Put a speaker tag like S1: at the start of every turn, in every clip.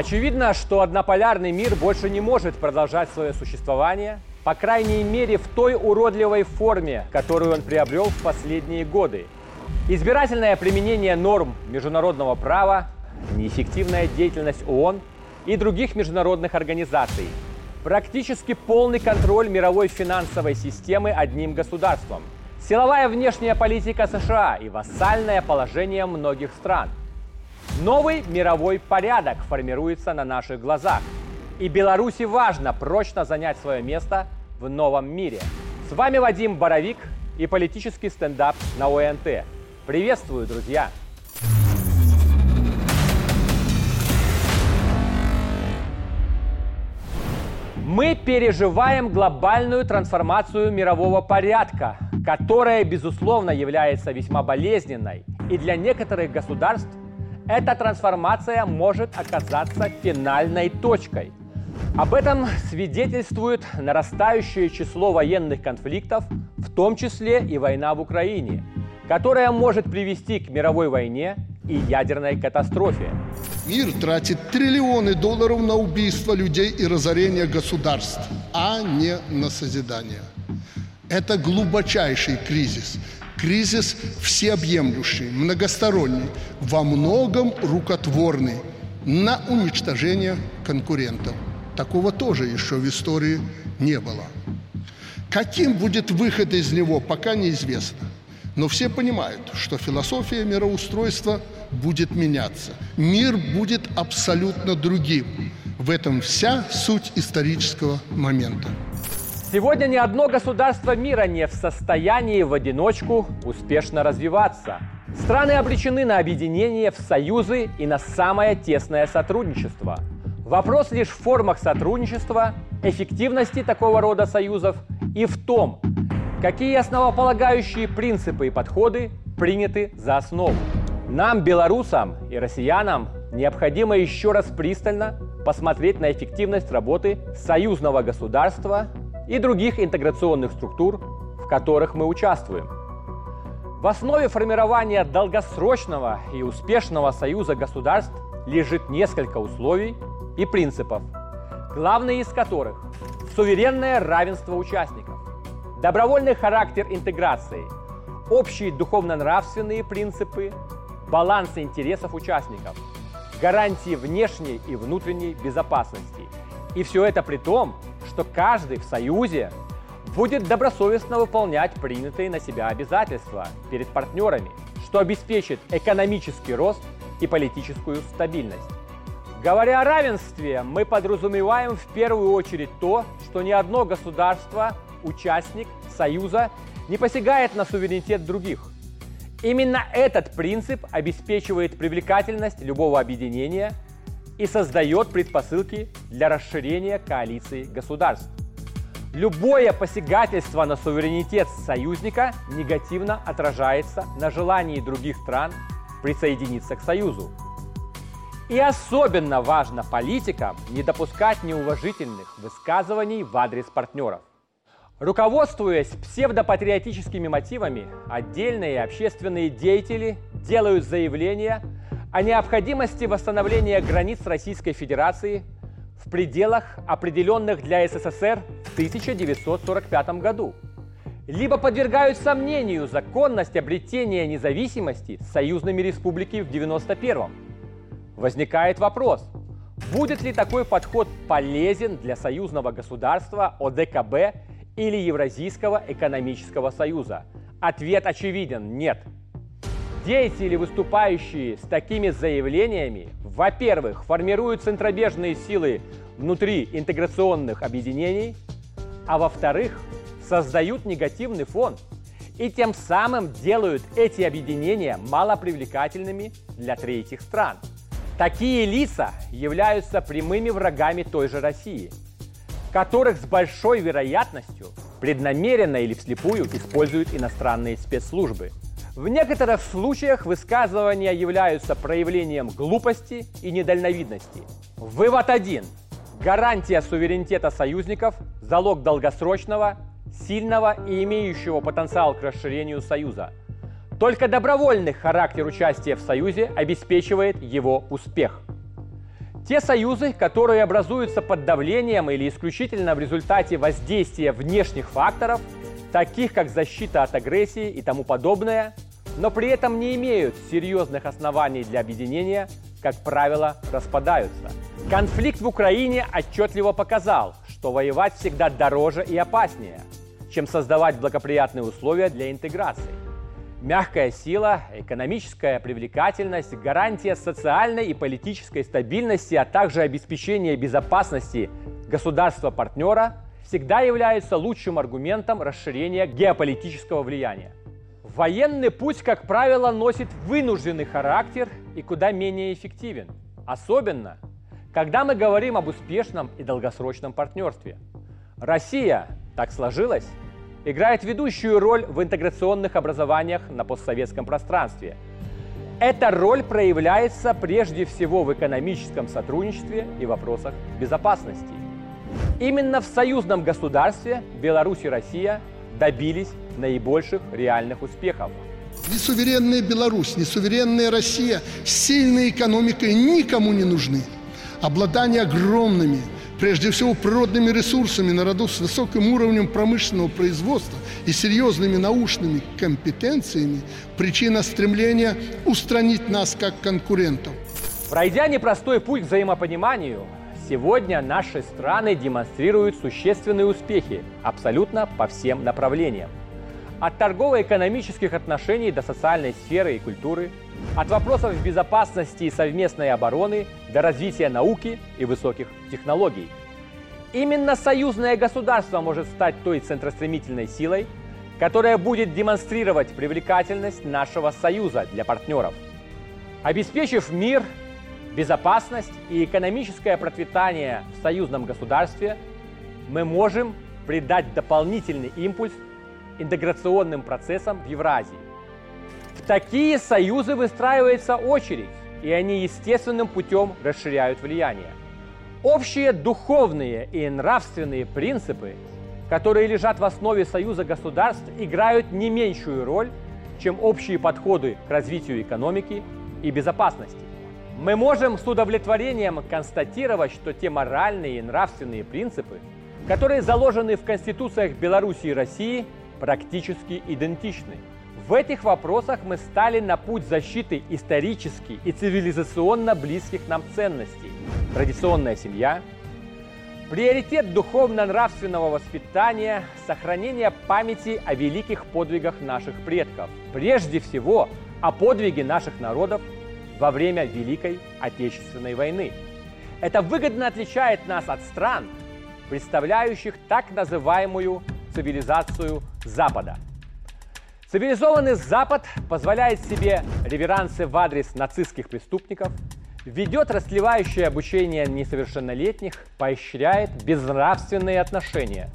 S1: Очевидно, что однополярный мир больше не может продолжать свое существование, по крайней мере в той уродливой форме, которую он приобрел в последние годы. Избирательное применение норм международного права, неэффективная деятельность ООН и других международных организаций, практически полный контроль мировой финансовой системы одним государством, силовая внешняя политика США и вассальное положение многих стран – Новый мировой порядок формируется на наших глазах. И Беларуси важно прочно занять свое место в новом мире. С вами Вадим Боровик и политический стендап на ОНТ. Приветствую, друзья! Мы переживаем глобальную трансформацию мирового порядка, которая, безусловно, является весьма болезненной и для некоторых государств эта трансформация может оказаться финальной точкой. Об этом свидетельствует нарастающее число военных конфликтов, в том числе и война в Украине, которая может привести к мировой войне и ядерной катастрофе.
S2: Мир тратит триллионы долларов на убийство людей и разорение государств, а не на созидание. Это глубочайший кризис, Кризис всеобъемлющий, многосторонний, во многом рукотворный на уничтожение конкурентов. Такого тоже еще в истории не было. Каким будет выход из него, пока неизвестно. Но все понимают, что философия мироустройства будет меняться. Мир будет абсолютно другим. В этом вся суть исторического момента.
S1: Сегодня ни одно государство мира не в состоянии в одиночку успешно развиваться. Страны обречены на объединение в союзы и на самое тесное сотрудничество. Вопрос лишь в формах сотрудничества, эффективности такого рода союзов и в том, какие основополагающие принципы и подходы приняты за основу. Нам, белорусам и россиянам, необходимо еще раз пристально посмотреть на эффективность работы союзного государства и других интеграционных структур, в которых мы участвуем. В основе формирования долгосрочного и успешного союза государств лежит несколько условий и принципов, главные из которых – суверенное равенство участников, добровольный характер интеграции, общие духовно-нравственные принципы, баланс интересов участников, гарантии внешней и внутренней безопасности. И все это при том, что каждый в Союзе будет добросовестно выполнять принятые на себя обязательства перед партнерами, что обеспечит экономический рост и политическую стабильность. Говоря о равенстве, мы подразумеваем в первую очередь то, что ни одно государство, участник Союза, не посягает на суверенитет других. Именно этот принцип обеспечивает привлекательность любого объединения – и создает предпосылки для расширения коалиции государств. Любое посягательство на суверенитет союзника негативно отражается на желании других стран присоединиться к Союзу. И особенно важно политикам не допускать неуважительных высказываний в адрес партнеров. Руководствуясь псевдопатриотическими мотивами, отдельные общественные деятели делают заявления о необходимости восстановления границ Российской Федерации в пределах, определенных для СССР в 1945 году, либо подвергают сомнению законность обретения независимости союзными республики в 1991. Возникает вопрос, будет ли такой подход полезен для союзного государства ОДКБ или Евразийского экономического союза? Ответ очевиден – нет – Деятели, выступающие с такими заявлениями, во-первых, формируют центробежные силы внутри интеграционных объединений, а во-вторых, создают негативный фон и тем самым делают эти объединения малопривлекательными для третьих стран. Такие лица являются прямыми врагами той же России, которых с большой вероятностью преднамеренно или вслепую используют иностранные спецслужбы – в некоторых случаях высказывания являются проявлением глупости и недальновидности. Вывод один. Гарантия суверенитета союзников – залог долгосрочного, сильного и имеющего потенциал к расширению Союза. Только добровольный характер участия в Союзе обеспечивает его успех. Те союзы, которые образуются под давлением или исключительно в результате воздействия внешних факторов, таких как защита от агрессии и тому подобное, но при этом не имеют серьезных оснований для объединения, как правило, распадаются. Конфликт в Украине отчетливо показал, что воевать всегда дороже и опаснее, чем создавать благоприятные условия для интеграции. Мягкая сила, экономическая привлекательность, гарантия социальной и политической стабильности, а также обеспечение безопасности государства-партнера всегда являются лучшим аргументом расширения геополитического влияния. Военный путь, как правило, носит вынужденный характер и куда менее эффективен. Особенно, когда мы говорим об успешном и долгосрочном партнерстве. Россия, так сложилось, играет ведущую роль в интеграционных образованиях на постсоветском пространстве. Эта роль проявляется прежде всего в экономическом сотрудничестве и вопросах безопасности. Именно в союзном государстве Беларусь и Россия добились наибольших реальных успехов.
S2: Ни суверенная Беларусь, ни суверенная Россия с сильной экономикой никому не нужны. Обладание огромными прежде всего природными ресурсами народу с высоким уровнем промышленного производства и серьезными научными компетенциями – причина стремления устранить нас как конкурентов.
S1: Пройдя непростой путь к взаимопониманию, сегодня наши страны демонстрируют существенные успехи абсолютно по всем направлениям. От торгово-экономических отношений до социальной сферы и культуры, от вопросов безопасности и совместной обороны до развития науки и высоких технологий. Именно союзное государство может стать той центростремительной силой, которая будет демонстрировать привлекательность нашего союза для партнеров. Обеспечив мир, безопасность и экономическое процветание в союзном государстве, мы можем придать дополнительный импульс интеграционным процессам в Евразии. В такие союзы выстраивается очередь, и они естественным путем расширяют влияние. Общие духовные и нравственные принципы, которые лежат в основе союза государств, играют не меньшую роль, чем общие подходы к развитию экономики и безопасности. Мы можем с удовлетворением констатировать, что те моральные и нравственные принципы, которые заложены в конституциях Беларуси и России, практически идентичны. В этих вопросах мы стали на путь защиты исторически и цивилизационно близких нам ценностей. Традиционная семья, приоритет духовно-нравственного воспитания, сохранение памяти о великих подвигах наших предков. Прежде всего, о подвиге наших народов во время Великой Отечественной войны. Это выгодно отличает нас от стран, представляющих так называемую цивилизацию Запада. Цивилизованный Запад позволяет себе реверансы в адрес нацистских преступников, ведет расслевающее обучение несовершеннолетних, поощряет безнравственные отношения.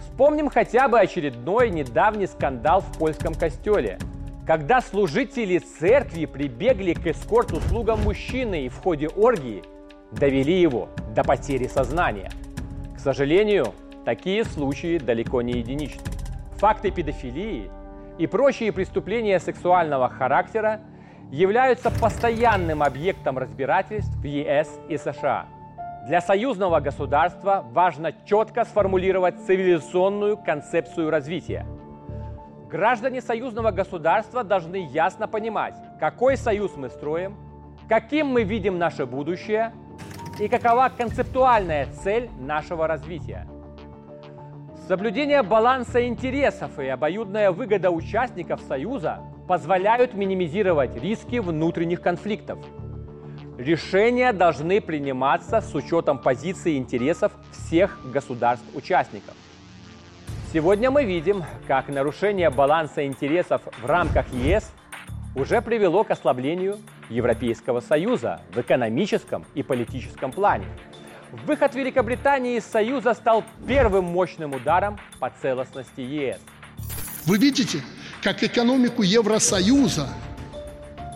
S1: Вспомним хотя бы очередной недавний скандал в польском костеле, когда служители церкви прибегли к эскорт-услугам мужчины и в ходе оргии довели его до потери сознания. К сожалению, Такие случаи далеко не единичны. Факты педофилии и прочие преступления сексуального характера являются постоянным объектом разбирательств в ЕС и США. Для союзного государства важно четко сформулировать цивилизационную концепцию развития. Граждане союзного государства должны ясно понимать, какой союз мы строим, каким мы видим наше будущее и какова концептуальная цель нашего развития – Соблюдение баланса интересов и обоюдная выгода участников Союза позволяют минимизировать риски внутренних конфликтов. Решения должны приниматься с учетом позиции и интересов всех государств-участников. Сегодня мы видим, как нарушение баланса интересов в рамках ЕС уже привело к ослаблению Европейского Союза в экономическом и политическом плане. Выход Великобритании из Союза стал первым мощным ударом по целостности ЕС.
S2: Вы видите, как экономику Евросоюза,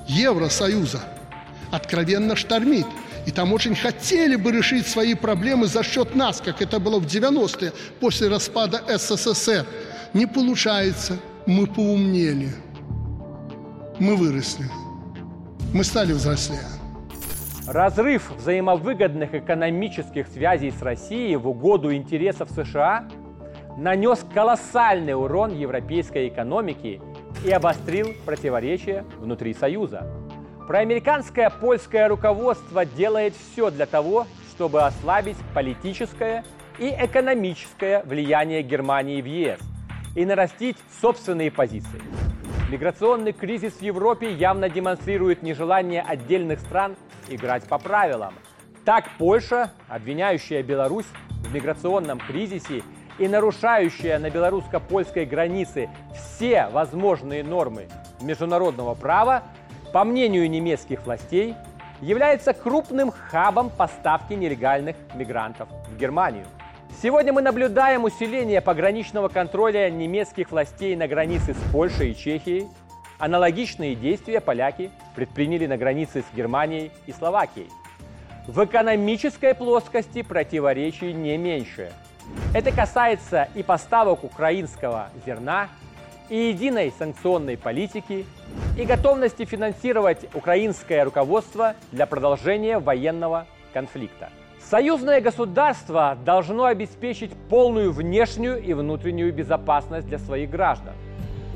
S2: Евросоюза откровенно штормит. И там очень хотели бы решить свои проблемы за счет нас, как это было в 90-е после распада СССР. Не получается. Мы поумнели. Мы выросли. Мы стали взрослее.
S1: Разрыв взаимовыгодных экономических связей с Россией в угоду интересов США нанес колоссальный урон европейской экономике и обострил противоречия внутри Союза. Проамериканское польское руководство делает все для того, чтобы ослабить политическое и экономическое влияние Германии в ЕС и нарастить собственные позиции. Миграционный кризис в Европе явно демонстрирует нежелание отдельных стран играть по правилам. Так Польша, обвиняющая Беларусь в миграционном кризисе и нарушающая на белорусско-польской границе все возможные нормы международного права, по мнению немецких властей, является крупным хабом поставки нелегальных мигрантов в Германию. Сегодня мы наблюдаем усиление пограничного контроля немецких властей на границе с Польшей и Чехией. Аналогичные действия поляки предприняли на границе с Германией и Словакией. В экономической плоскости противоречий не меньше. Это касается и поставок украинского зерна, и единой санкционной политики, и готовности финансировать украинское руководство для продолжения военного конфликта. Союзное государство должно обеспечить полную внешнюю и внутреннюю безопасность для своих граждан.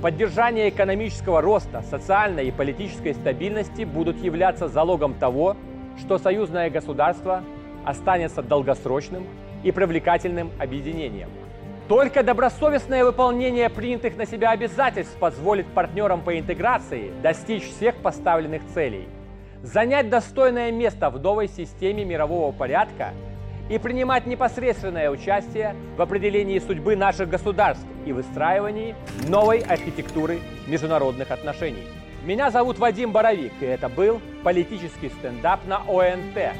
S1: Поддержание экономического роста, социальной и политической стабильности будут являться залогом того, что союзное государство останется долгосрочным и привлекательным объединением – только добросовестное выполнение принятых на себя обязательств позволит партнерам по интеграции достичь всех поставленных целей, занять достойное место в новой системе мирового порядка и принимать непосредственное участие в определении судьбы наших государств и выстраивании новой архитектуры международных отношений. Меня зовут Вадим Боровик, и это был политический стендап на ОНТ.